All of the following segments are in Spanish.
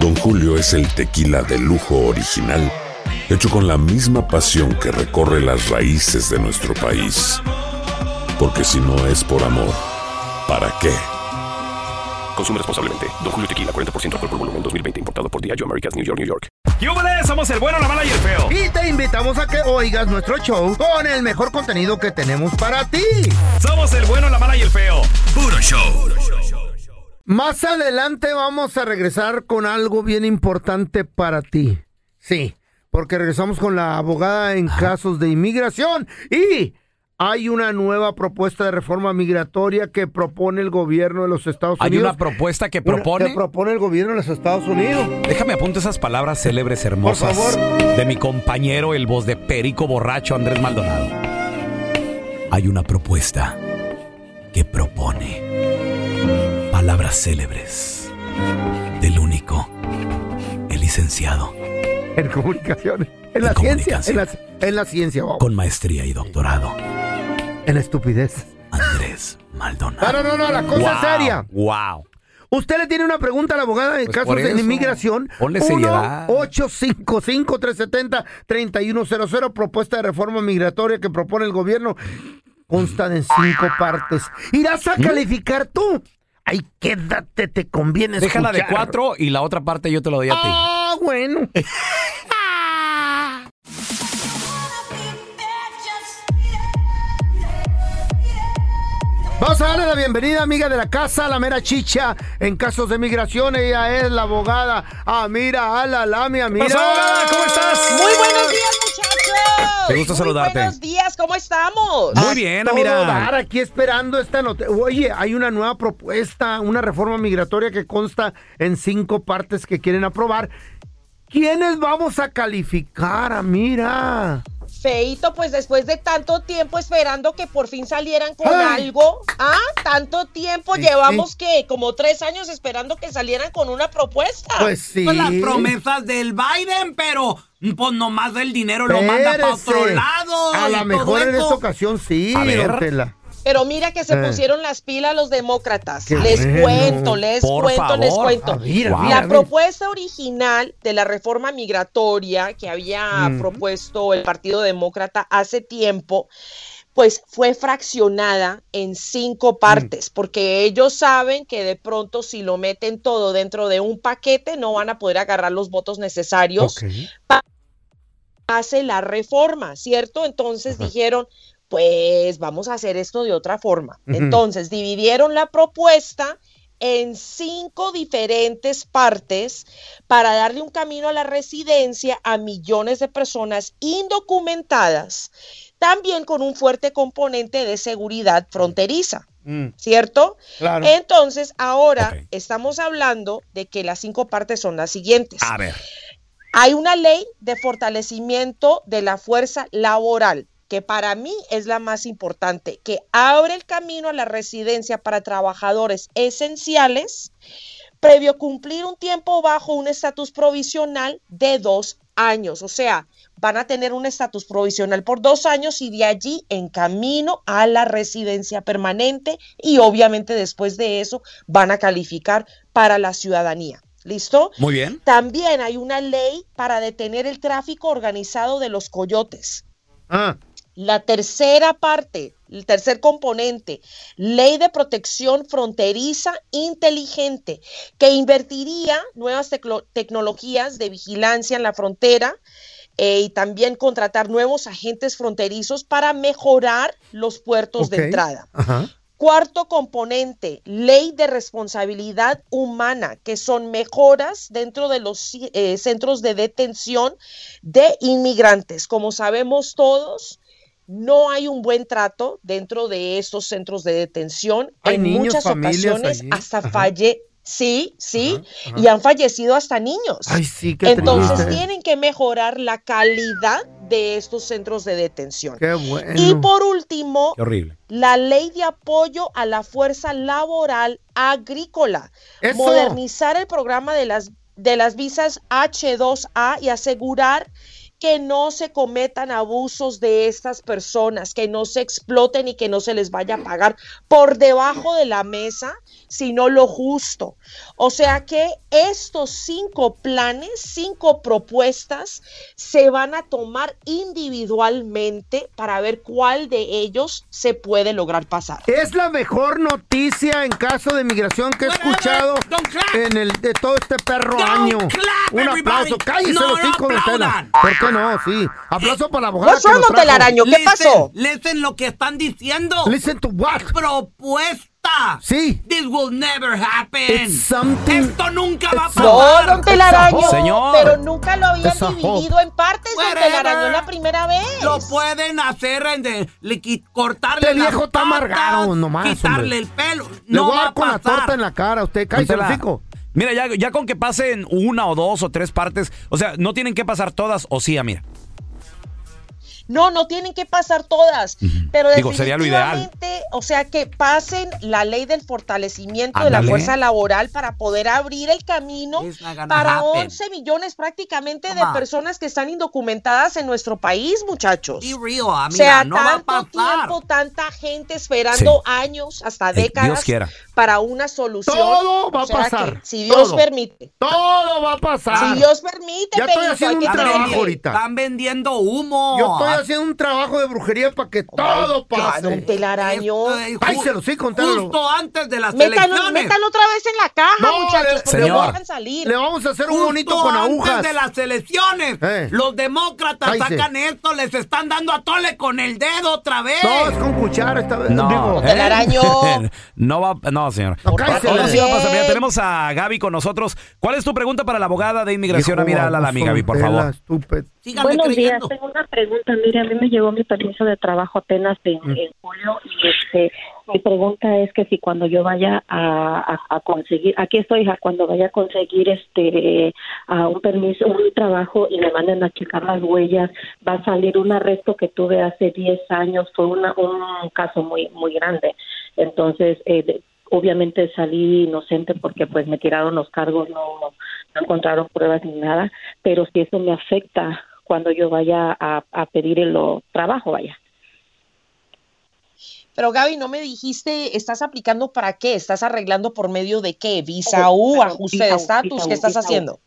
Don Julio es el tequila de lujo original, hecho con la misma pasión que recorre las raíces de nuestro país. Porque si no es por amor, ¿para qué? Consume responsablemente. Don Julio Tequila, 40% alcohol por volumen, 2020. Importado por Diageo Americas, New York, New York. ¡Yúbales! Somos el bueno, la mala y el feo. Y te invitamos a que oigas nuestro show con el mejor contenido que tenemos para ti. Somos el bueno, la mala y el feo. Puro show. Más adelante vamos a regresar con algo bien importante para ti. Sí, porque regresamos con la abogada en casos de inmigración y hay una nueva propuesta de reforma migratoria que propone el gobierno de los Estados Hay Unidos. una propuesta que Una- propone. que propone el gobierno de los Estados Unidos. Déjame apuntar esas palabras célebres hermosas Por favor. de mi compañero, el voz de perico borracho Andrés Maldonado. Hay una propuesta que propone palabras célebres del único, el licenciado, En comunicaciones. En la En ciencia. En la, comunicación. en la ciencia, vamos. con maestría y doctorado, En la estupidez. Andrés Maldonado. No, no, no, no, la cosa es seria. Wow. Usted le tiene una pregunta a la abogada en Pues casos de inmigración. Ponle seriedad. 1-855-370-3100. Propuesta de reforma migratoria que propone el gobierno. Consta de cinco partes. ¿Irás ¿Mm? a calificar tú? Ay, quédate, te conviene Déjala de cuatro y la otra parte yo te lo doy a ti. Ah, bueno. Vamos a darle la bienvenida, amiga de la casa, la mera chicha en casos de migración. Ella es la abogada Amira Alalami. Amira. pasó, abogada? ¿Cómo estás? Muy buenos días, gusto Muy saludarte. Buenos días, ¿cómo estamos? Muy bien, mira. aquí esperando esta noticia. Oye, hay una nueva propuesta, una reforma migratoria que consta en cinco partes que quieren aprobar. ¿Quiénes vamos a calificar, Amira? Feito, pues después de tanto tiempo esperando que por fin salieran con Ay. algo, ¿ah? Tanto tiempo Sí, llevamos que como tres años esperando que salieran con una propuesta. Pues sí. Pues las promesas del Biden, pero pues nomás el dinero lo manda para otro lado. A lo todo mejor en esta ocasión sí, A ver. Tela. Pero mira que se Eh. pusieron las pilas los demócratas. Qué les bueno. cuento, les Por cuento, les cuento. A ver, a Wow. ver, La propuesta original de la reforma migratoria que había Mm. propuesto el Partido Demócrata hace tiempo, pues fue fraccionada en cinco partes, porque ellos saben que de pronto si lo meten todo dentro de un paquete no van a poder agarrar los votos necesarios Ok. hace la reforma, ¿cierto? Entonces dijeron, pues vamos a hacer esto de otra forma. Entonces dividieron la propuesta en cinco diferentes partes para darle un camino a la residencia a millones de personas indocumentadas, también con un fuerte componente de seguridad fronteriza, Mm, ¿cierto? claro. Entonces, ahora estamos hablando de que las cinco partes son las siguientes. A ver. Hay una ley de fortalecimiento de la fuerza laboral, que para mí es la más importante, que abre el camino a la residencia para trabajadores esenciales, previo cumplir un tiempo bajo un estatus provisional de dos años. O sea, van a tener un estatus provisional por dos años y de allí en camino a la residencia permanente y obviamente después de eso van a calificar para la ciudadanía. ¿Listo? Muy bien. También hay una ley para detener el tráfico organizado de los coyotes. Ah, La tercera parte, el tercer componente, ley de protección fronteriza inteligente, que invertiría nuevas tecnologías de vigilancia en la frontera eh, y también contratar nuevos agentes fronterizos para mejorar los puertos de entrada. Ajá. Cuarto componente, ley de responsabilidad humana, que son mejoras dentro de los eh, centros de detención de inmigrantes. Como sabemos todos, no hay un buen trato dentro de estos centros de detención. Hay en niños, muchas ocasiones allí. hasta Ajá. falle. Sí, sí, Ajá, ajá. y han fallecido hasta niños. Ay, sí, qué Entonces triste. tienen que mejorar la calidad de estos centros de detención. Qué bueno. Y por último, Qué horrible. la ley de apoyo a la fuerza laboral agrícola, Eso. modernizar el programa de las, de las visas H2A y asegurar que no se cometan abusos de estas personas, que no se exploten y que no se les vaya a pagar por debajo de la mesa, sino lo justo. O sea que estos cinco planes, cinco propuestas, se van a tomar individualmente para ver cuál de ellos se puede lograr pasar. Es la mejor noticia en caso de migración que he escuchado en el de todo este perro Don't año. clap, Un everybody. aplauso. Cállese No, los no hijos de Tela. ¿Por qué no? Sí. Aplauso para la abogada don trajo. Telaraño? ¿Qué pasó? Listen lo que están diciendo. Listen to what? Propuesta. Sí. This will never happen. It's something- Esto nunca va a a- No, pasar. don Telaraño, Señor. pero nunca lo habían dividido en partes, don Whatever. Telaraño, la primera vez. Lo pueden hacer en de, le cortarle Este las viejo está amargado nomás, quitarle hombre. el pelo. Le No voy a dar a con la pasar. torta en la cara. Usted cállese hijos. Mira, ya, ya con que pasen una o dos o tres partes, o sea, no tienen que pasar todas, o sí, mira. No, no tienen que pasar todas, pero Digo, sería lo ideal. o sea, que pasen la ley del fortalecimiento de la fuerza laboral para poder abrir el camino para happen. 11 millones prácticamente Come de on. personas que están indocumentadas en nuestro país, muchachos. Be real, o amiga, sea, no va a tanto pasar. tiempo, tanta gente esperando años, hasta Eh, Dios décadas quiera. para una solución. Todo va a O sea, pasar, que si Dios todo. permite. Todo va a pasar. Si Dios permite, Ya estoy haciendo un trabajo ahorita. Están vendiendo humo. Yo estoy haciendo un trabajo de brujería para que todo pase. don Telaraño. Eh, Ay, se lo sí, contáralo. Justo antes de las Métalo, elecciones. métalo otra vez en la caja, No, muchachos, le- porque Señor. no salir. Le vamos a hacer un bonito con antes agujas. de las elecciones, Eh. los demócratas Cállese. sacan esto, les están dando a tole con el dedo otra vez. No, es con cuchara esta vez. No, Digo, ¿eh? Telaraño. no va, no, señor. No. Ahora sí va a pasar. Mira, tenemos a Gaby con nosotros. ¿Cuál es tu pregunta para la abogada de inmigración? Viejo Mira, la, la baboso, Gaby, por favor. Buenos creyendo. días, tengo una pregunta. Mire, a mí me llegó mi permiso de trabajo apenas en, Mm. en julio y este, mi pregunta es que si cuando yo vaya a, a- a conseguir, aquí estoy, hija, cuando vaya a conseguir este a un permiso, un trabajo y me manden a checar las huellas, va a salir un arresto que tuve hace 10 años, fue una, un caso muy muy grande. Entonces, eh, obviamente salí inocente porque pues me tiraron los cargos, no, no encontraron pruebas ni nada, pero si eso me afecta cuando yo vaya a, a pedir el trabajo, vaya. Pero Gaby, no me dijiste, ¿estás aplicando para qué? ¿Estás arreglando por medio de qué? ¿Visa U, ajuste de estatus? ¿Qué estás haciendo?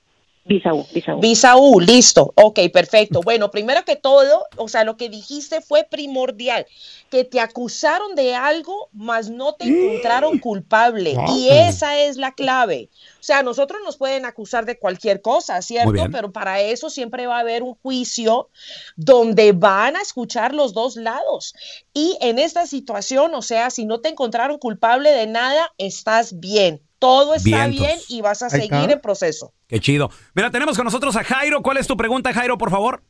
U. Visa U, listo. Ok, perfecto. Bueno, primero que todo, o sea, lo que dijiste fue primordial, que te acusaron de algo, mas no te encontraron culpable. Y esa es la clave. O sea, nosotros nos pueden acusar de cualquier cosa, ¿cierto? Pero para eso siempre va a haber un juicio donde van a escuchar los dos lados. Y en esta situación, o sea, si no te encontraron culpable de nada, estás bien. Todo está Vientos. bien y vas a Ahí seguir está. en proceso. Qué chido. Mira, tenemos con nosotros a Jairo. ¿Cuál es tu pregunta, Jairo, por favor?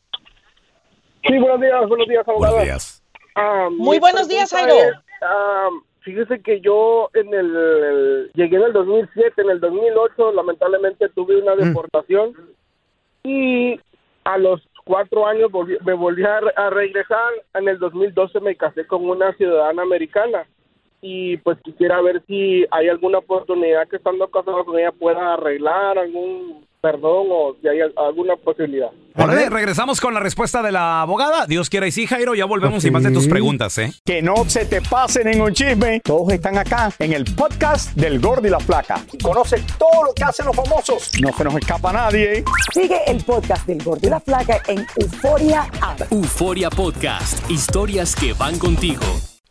Sí, buenos días, buenos días, abogada. Buenos días. Ah, Muy mi buenos días, pregunta Jairo. es, ah, fíjese que yo en el, el- llegué en el 2007, en el 2008 lamentablemente tuve una deportación y a los cuatro años volví- me volví a, re- a regresar. En el 2012 me casé con una ciudadana americana y pues quisiera ver si hay alguna oportunidad que estando casado con ella pueda arreglar algún perdón o si hay alguna posibilidad. Órale, regresamos con la respuesta de la abogada. Dios quiera y sí, Jairo, ya volvemos y más de tus preguntas, ¿eh? Que no se te pase ningún chisme. Todos están acá en el podcast del Gordi y la Flaca. Y conoce todo lo que hacen los famosos. No se nos escapa nadie. Sigue el podcast del Gordi y la Flaca en Euforia App. Euforia Podcast, historias que van contigo.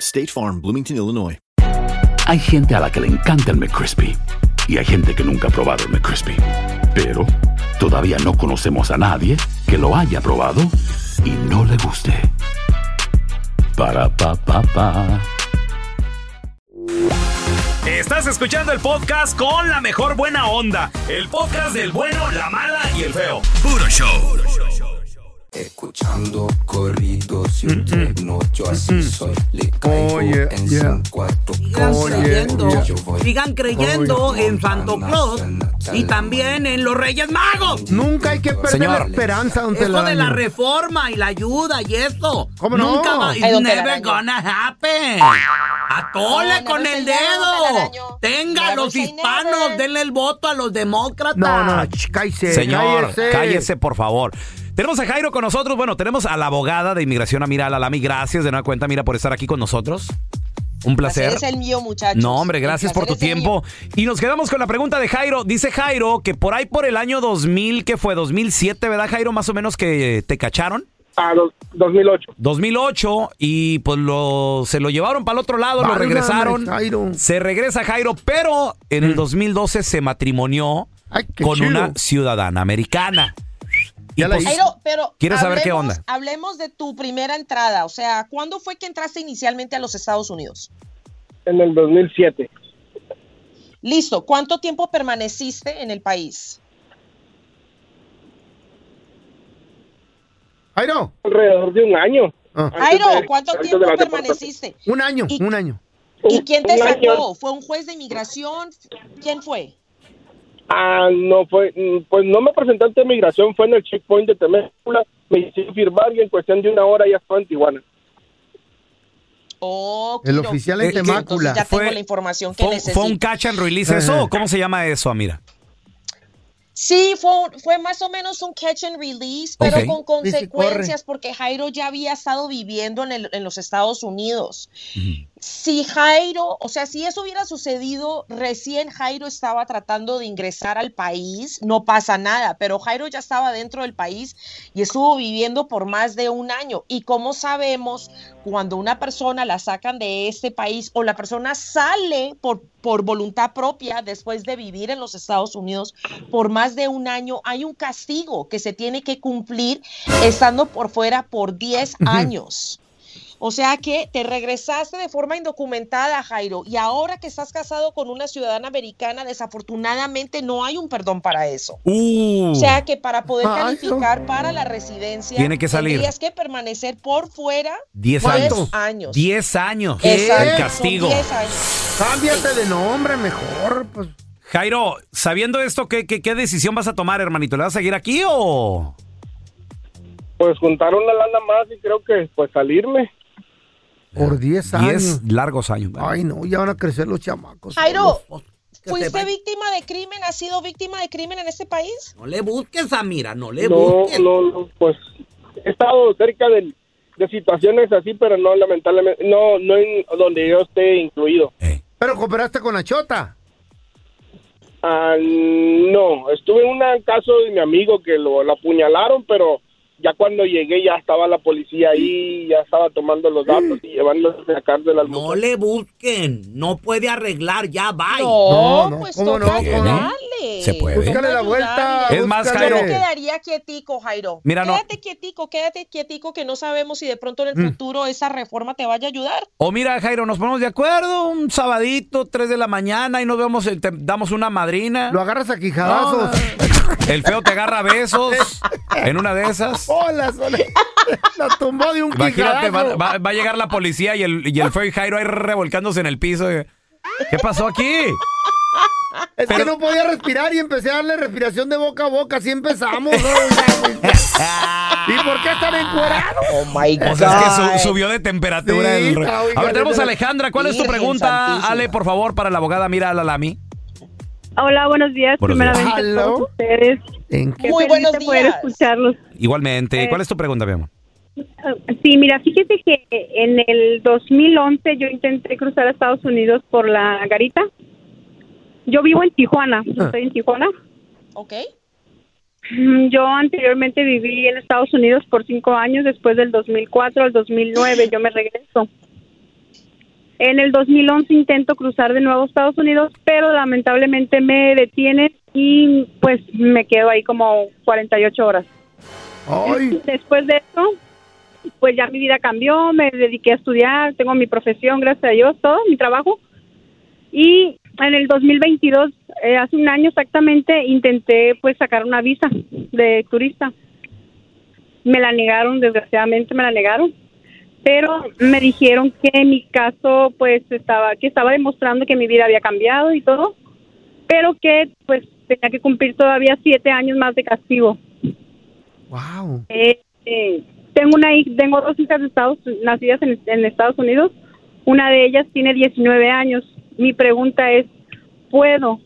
State Farm, Bloomington, Illinois. Hay gente a la que le encanta el McCrispy y hay gente que nunca ha probado el McCrispy. Pero todavía no conocemos a nadie que lo haya probado y no le guste. Para pa pa pa. Estás escuchando el podcast con la mejor buena onda. El podcast del bueno, la mala y el feo. Puro show. Escuchando corridos y un tecno, yo así soy. Le caigo Oye, en yeah. su cuarto. Sigan creyendo, Yo voy sigan creyendo en Santo Claus y también en los Reyes Magos. Nunca hay que perder Señor. la esperanza, don Eso de la reforma y la ayuda y eso. ¿Cómo no? Nunca va. It's Ay, never gonna happen. Atole No, con el dedo. Tenga Never los hispanos, denle el voto a los demócratas. No, no, cállese, Señor, cállese. cállese. por favor. Tenemos a Jairo con nosotros. Bueno, tenemos a la abogada de inmigración, Amira Alalami. Gracias de nueva cuenta, mira, por estar aquí con nosotros. Un placer. Placer es el mío, muchachos. No, hombre, gracias por tu tiempo. Y nos quedamos con la pregunta de Jairo. Dice Jairo que por ahí por el año 2000, que fue 2007, ¿verdad, Jairo? Más o menos que te cacharon. A los 2008. 2008 y pues lo, se lo llevaron para el otro lado, lo regresaron. Jairo. Se regresa Jairo, pero en el 2012 se matrimonió Ay, con chido. una ciudadana americana. Ya la pues, hizo. Jairo, pero ¿Quieres saber qué hablemos- onda? Hablemos de tu primera entrada, o sea, ¿cuándo fue que entraste inicialmente a los Estados Unidos? En el 2007. Listo, ¿cuánto tiempo permaneciste en el país? Jairo. Alrededor de un año. Ah. Jairo, ¿cuánto de tiempo permaneciste? Un año, Y- un año. ¿Y quién te sacó? ¿Fue un juez de inmigración? ¿Quién fue? Ah, no fue, mm, pues no me presenté ante migración, fue en el checkpoint de Temecula, me hicieron firmar y en cuestión de una hora ya estaba en Tijuana. Oh, El oficial en que- Temácula. Ya tengo Fue- la información que ¿Fue, necesito. fue un catch and release eso Ajá. o cómo se llama eso, Amira? Sí, fue, un- fue más o menos un catch and release, pero con consecuencias porque Jairo ya había estado viviendo en, el- en los Estados Unidos. Si Jairo, o sea, si eso hubiera sucedido recién Jairo estaba tratando de ingresar al país, no pasa nada, pero Jairo ya estaba dentro del país y estuvo viviendo por más de un año. Y como sabemos, cuando una persona la sacan de este país o la persona sale por, por voluntad propia después de vivir en los Estados Unidos por más de un año, hay un castigo que se tiene que cumplir estando por fuera por 10 años. O sea que te regresaste de forma indocumentada, Jairo, y ahora que estás casado con una ciudadana americana, desafortunadamente no hay un perdón para eso. Uh, O sea que para poder calificar para la residencia, Tiene que salir. tendrías que permanecer por fuera 10 10 años. años. 10 años. Exacto, El son castigo. 10 años. Cámbiate de nombre mejor. Pues. Jairo, sabiendo esto, ¿qué, qué, qué decisión vas a tomar, hermanito? ¿Le vas a seguir aquí o...? Pues juntar una lana más y creo que pues salirme. Por 10 años. 10 largos años. Ay, no, ya van a crecer los chamacos. Jairo, ¿fuiste víctima de crimen? ¿Has sido víctima de crimen en este país? No le busques, Amira, no le No, busques. no, no, pues he estado cerca del- de situaciones así, pero no lamentablemente, no, no en donde yo esté incluido. Pero cooperaste con la chota. Ah, no, estuve en un caso de mi amigo que lo, lo apuñalaron, pero ya cuando llegué ya estaba la policía ahí, ya estaba tomando los datos y llevándose a la cárcel al No le busquen, no puede arreglar, ya va. No, pues toca ayudarle. Se puede. Búscale la vuelta. Es más, Yo Jairo. me quedaría quietico, Jairo. Mira, no- quédate quietico, quédate quietico que no sabemos si de pronto en el futuro esa reforma te vaya a ayudar. O mira, Jairo, nos ponemos de acuerdo un sabadito, 3 de la mañana y nos vemos, el- te damos una madrina. Lo agarras a quijadazos. El feo te agarra besos en una de esas. Hola, hola. La tumbó de un Imagínate, va, quijadazo. va- va a llegar la policía y el, y el feo y Jairo ahí revolcándose en el piso. ¿Qué pasó aquí? Es que no podía respirar y empecé a darle respiración de boca a boca. Así empezamos. ¿no? ¿Y por qué están encuerados? Oh my O sea, es que su- subió de temperatura Sí, el... A ver, tenemos a Alejandra. ¿Cuál es tu pregunta, santísima. Ale, por favor, para la abogada Mira Alalami? Hola, buenos días. Buenos Primeramente días. todos ustedes. ¿En Qué Muy buenos de poder escucharlos. Igualmente. Eh, ¿Cuál es tu pregunta, mi amor? Ah, Sí, mira, fíjese que en el 2011 yo intenté cruzar a Estados Unidos por la garita. Yo vivo en Tijuana, yo estoy en Tijuana. ¿Ok? Mm, Yo anteriormente viví en Estados Unidos por cinco años, después del 2004 al 2009 yo me regreso. En el 2011 intento cruzar de nuevo a Estados Unidos, pero lamentablemente me detienen y pues me quedo ahí como 48 horas. Después de eso, pues ya mi vida cambió, me dediqué a estudiar, tengo mi profesión, gracias a Dios, todo, mi trabajo. Y en el 2022, eh, hace un año exactamente, intenté pues sacar una visa de turista. Me la negaron, desgraciadamente me la negaron. Pero me dijeron que mi caso pues estaba que estaba demostrando que mi vida había cambiado y todo, pero que pues tenía que cumplir todavía siete años más de castigo. Wow. Eh, eh, tengo una tengo dos hijas de Estados, nacidas en, en Estados Unidos. Una de ellas tiene 19 años. Mi pregunta es, ¿puedo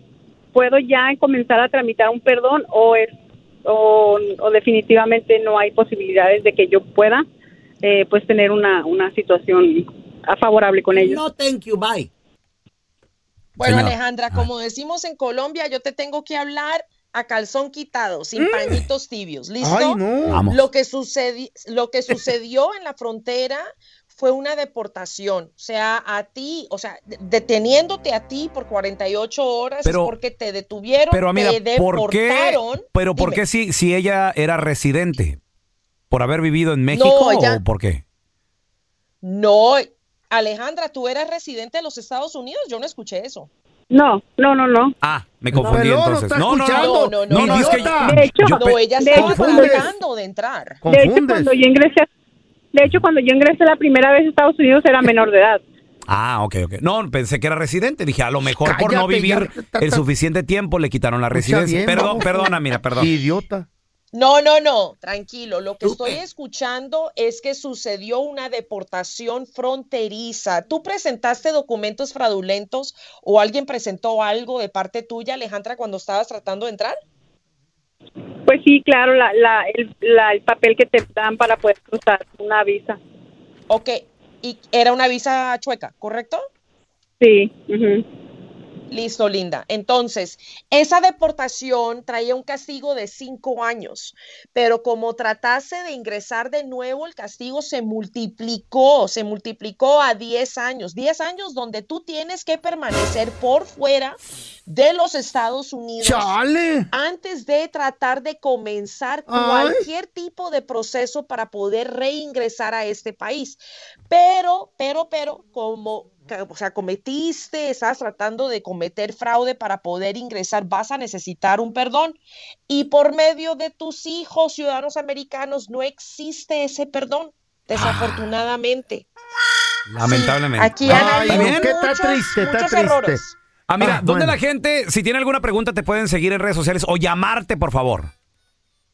puedo ya comenzar a tramitar un perdón o es o, o definitivamente no hay posibilidades de que yo pueda eh, pues tener una una situación a- favorable con ellos? No, thank you, bye. Bueno, Señor. Alejandra, como decimos en Colombia, yo te tengo que hablar a calzón quitado, sin pañitos tibios. ¿Listo? Ay, no. Lo que sucedi- lo que sucedió en la frontera fue una deportación. O sea, a ti, o sea, de- deteniéndote a ti por 48 horas Pero- es porque te detuvieron, Pero mira, te ¿por qué? deportaron. Pero ¿por Dime. qué si, si ella era residente? ¿Por haber vivido en México No, ella- o por qué? No, Alejandra, tú eras residente de los Estados Unidos, yo no escuché eso. No, no, no, no. Ah, me confundí no entonces. No, no, no, No, no, no. De hecho, No, ella de estaba tratando de entrar. De hecho, cuando yo ingresé, de hecho, cuando yo ingresé la primera vez a Estados Unidos era menor de edad. Ah, ok, ok. No, pensé que era residente. Dije, a lo mejor por no vivir ya, el suficiente tiempo le quitaron la residencia. bien, Perdón, perdona, mira, perdón. Idiota. No, no, no, tranquilo. Lo que estoy escuchando es que sucedió una deportación fronteriza. ¿Tú presentaste documentos fraudulentos o alguien presentó algo de parte tuya, Alejandra, cuando estabas tratando de entrar? Pues sí, claro, la, la, el, la- el papel que te dan para poder cruzar una visa. Ok, y era una visa chueca, ¿correcto? Sí. ujú. Listo, linda. Entonces, esa deportación traía un castigo de cinco años, pero como tratase de ingresar de nuevo, el castigo se multiplicó, se multiplicó a 10 años. 10 años donde tú tienes que permanecer por fuera de los Estados Unidos ¡Chale! antes de tratar de comenzar Ay. cualquier tipo de proceso para poder reingresar a este país. Pero, pero, pero, como o sea, cometiste, estás tratando de cometer fraude para poder ingresar, vas a necesitar un perdón. Y por medio de tus hijos ciudadanos americanos no existe ese perdón, desafortunadamente. Lamentablemente. Aquí Ah, habido ¿está bien? ¿Qué está muchos, triste? Está muchos triste. errores. Ah, mira, Ah, ¿dónde bueno. la gente, si tiene alguna pregunta, te pueden seguir en redes sociales o llamarte, por favor?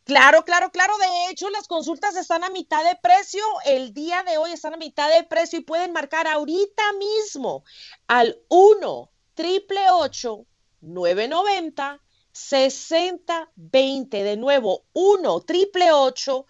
Claro, claro, claro. De hecho, las consultas están a mitad de precio. El día de hoy están a mitad de precio y pueden marcar ahorita mismo al 1 triple 990 6020. De nuevo, 1 triple 990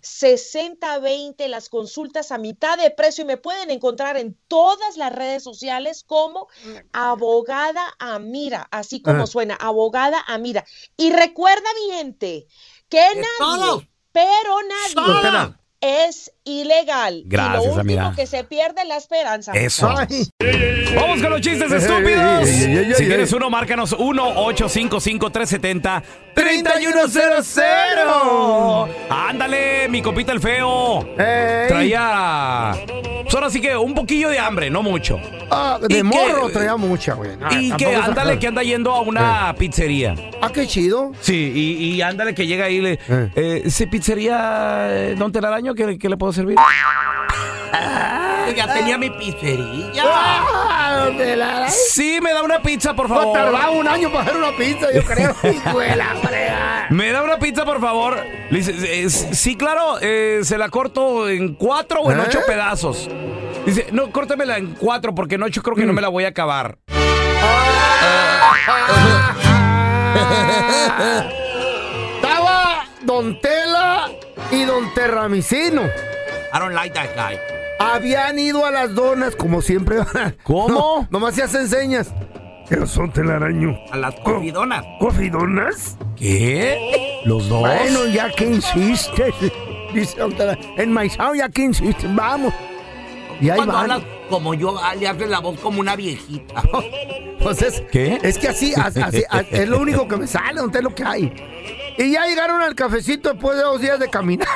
6020 las consultas a mitad de precio y me pueden encontrar en todas las redes sociales como abogada Amira, así como Ah. suena, abogada Amira. Y recuerda, gente, que nadie, pero nadie es ilegal. Gracias, y lo último que se pierde es la esperanza. Eso. Vamos con los chistes estúpidos. si tienes uno, márcanos 1-855-370-3100. Ándale, mi copita el feo. Traía. Pues ahora sí que un poquillo de hambre, no mucho. Ah, Y de morro que- traía mucha, güey. Ah, y que tampoco se- ándale, que anda yendo a una pizzería. Ah, qué chido. Sí, y, y ándale que llega ahí y le. Eh, ¿Sí, pizzería eh, Don Telaraño? ¿Qué, qué le puedo servir? Ya tenía mi pizzería. Ah, la- Sí, me da una pizza, por No, favor. tardaba un año para hacer una pizza, yo creo. ¿Me da una pizza, por favor? Le dice, eh, sí, claro, eh, se la corto en cuatro o en ¿Eh? ocho pedazos. Dice, no, córtamela en cuatro porque en ocho creo que no Mm. me la voy a acabar. Estaba Don Tela y Don Terramicino. I don't like that guy. Habían ido a las donas, como siempre. ¿Cómo? No, nomás se hacen señas. Pero son telaraño. A las cofidonas. ¿Cofidonas? ¿Qué? ¿Los dos? Bueno, ya que insistes. Dice Don Tela. Enmaizado, ya que insistes. Vamos. Y ahí van. hablas como yo, le haces la voz como una viejita. Pues es, ¿Qué? es que así, así, así, es lo único que me sale, Don Tela, lo que hay. Y ya llegaron al cafecito después de dos días de caminar.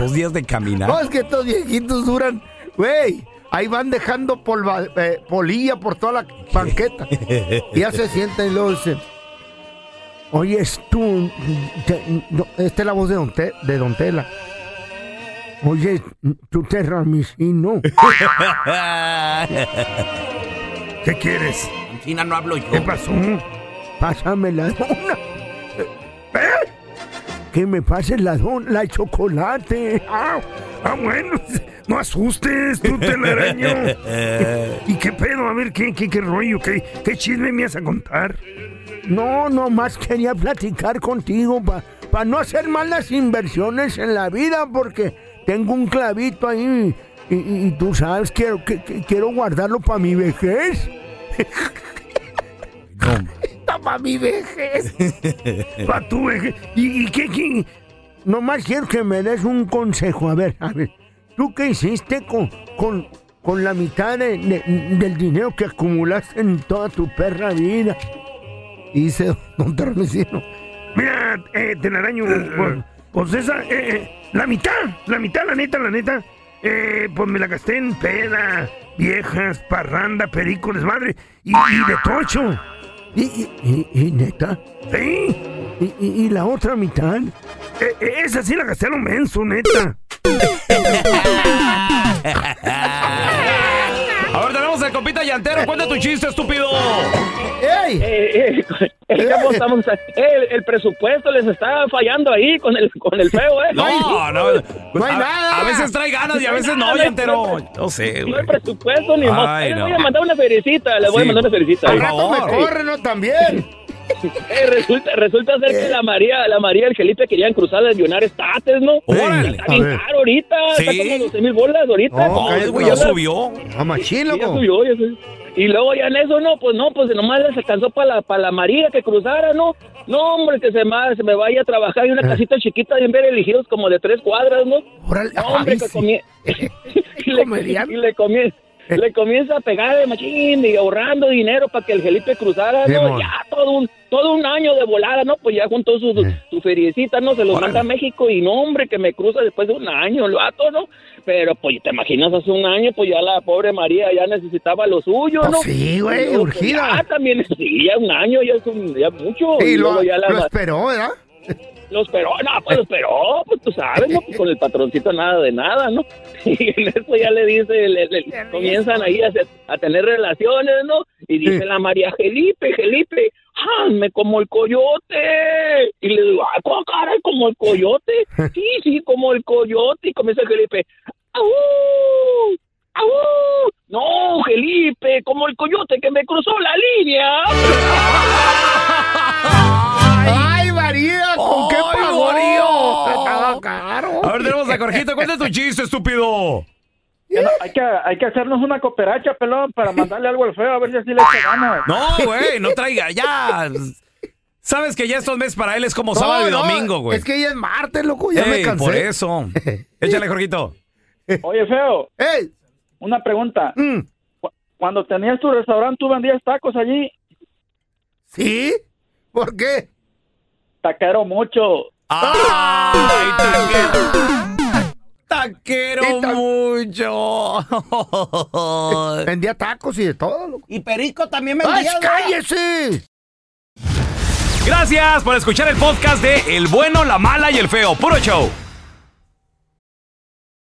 Dos días de caminar. No, es que estos viejitos duran, güey. Ahí van dejando polva, eh, polilla por toda la banqueta. Y ya se sientan y luego dicen, oye, es tú, te- no, esta es la voz de Don, Te- de Don Tela. Oye, tú te ramicino. ¿Qué quieres? Encina no hablo yo. ¿Qué pasó? Pásame la dona. Que me pases la la chocolate. Ah, ah, bueno. No asustes, tú telaraño. ¿Y qué pedo? A ver, ¿qué, qué, qué rollo? ¿Qué, ¿Qué chisme me vas a contar? No, nomás quería platicar contigo para no hacer malas inversiones en la vida porque tengo un clavito ahí y, y- y tú sabes, quiero, que, que- quiero guardarlo para mi vejez. para mi vejez. Para tu vejez. ¿Y, y qué, qué? Nomás quiero que me des un consejo. A ver, a ver. ¿Tú qué hiciste con, con, con la mitad de- de- del dinero que acumulaste en toda tu perra vida? Dice don Termicino. Mira, eh, telaraño, pues, pues esa, eh, eh, la mitad, la mitad, la neta, la neta, eh, pues me la gasté en peda, viejas, parranda, perico, desmadre y, y de tocho. ¿Y, y, y- y neta? Sí. ¿Y, y- y la otra mitad? Eh, eh, esa sí la gasté a lo menso, neta. El compita llantero. Cuenta tu chiste, estúpido. ¡Ey! Eh, eh, ¿cómo estamos? El, el presupuesto les está fallando ahí con el, con el feo, ¿eh? No, no. No hay a, nada. a veces trae ganas y a veces no, llantero. No sé, No güey. hay presupuesto ni. Ay, Les no. voy a mandar una felicita, les voy a mandar una felicita. Al rato me corren, ¿no? También. Eh, resulta, resulta ser que la María, la María y el Felipe querían cruzar el United States, ¿no? Órale. Está bien caro ahorita, Sí. está como 12 mil bolas ahorita. No, Ay, güey, ya subió. A machín, Sí, ya loco. subió, ya subió. Y luego ya en eso, no, pues no, pues nomás les alcanzó para la, para la María que cruzara, ¿no? No, hombre, que se, ma- se me vaya a trabajar en una casita chiquita bien ver elegidos como de tres cuadras, ¿no? Órale, No, hombre, ay, que sí. comie- y, le, y le comie- le comienza a pegar de machín y ahorrando dinero para que el Felipe cruzara, ¿no? Ya todo un, todo un año de volada, ¿no? Pues ya juntó su, su feriecita, ¿no? Se los manda a México y no, hombre, que me cruza después de un año el vato, ¿no? Pero pues te imaginas hace un año, pues ya la pobre María ya necesitaba lo suyo, Pues ¿no? sí, güey, Y pues, urgida. Ya también, sí, ya un año, ya es un, ya mucho. Y lo, luego ya la, lo esperó, ¿verdad? Lo esperó, no, pues lo esperó, pues tú sabes, ¿no? Pues con el patroncito nada de nada, ¿no? Y en eso ya le dice, le- le- comienzan ahí a, tener relaciones, ¿no? Y dice Sí. la María, Felipe, Felipe, ¡hazme como el coyote! Y le digo, ¡ah, ¿cómo caray, como el coyote! Sí, sí, como el coyote. Y comienza Felipe, ¡au! ¡au! No, Felipe, como el coyote que me cruzó la línea. ¡Ay, María! ¿Con qué ¡Ay, pagó? Estaba caro. A ver, tenemos a Jorgito. Cuenta tu chiste, estúpido. Ya no, hay, que, hay que hacernos una cooperacha, pelón, para mandarle algo al feo, a ver si así le echa ganas. No, güey, no traiga, ya. Sabes que ya estos meses para él es como sábado y No, domingo, güey. Es que ya es martes, loco, ya me cansé. por eso. Échale, Jorgito. Oye, feo. ¡Ey! Una pregunta. Mm. Cu- Cuando tenías tu restaurante, ¿tú vendías tacos allí? ¿Sí? ¿Por qué? Taquero mucho. ¡Ay, taquero! Taquero mucho. Vendía tacos y de todo, loco. Y Perico también ¡Ay, vendía. cállese! Gracias por escuchar el podcast de El Bueno, la Mala y el Feo. Puro show.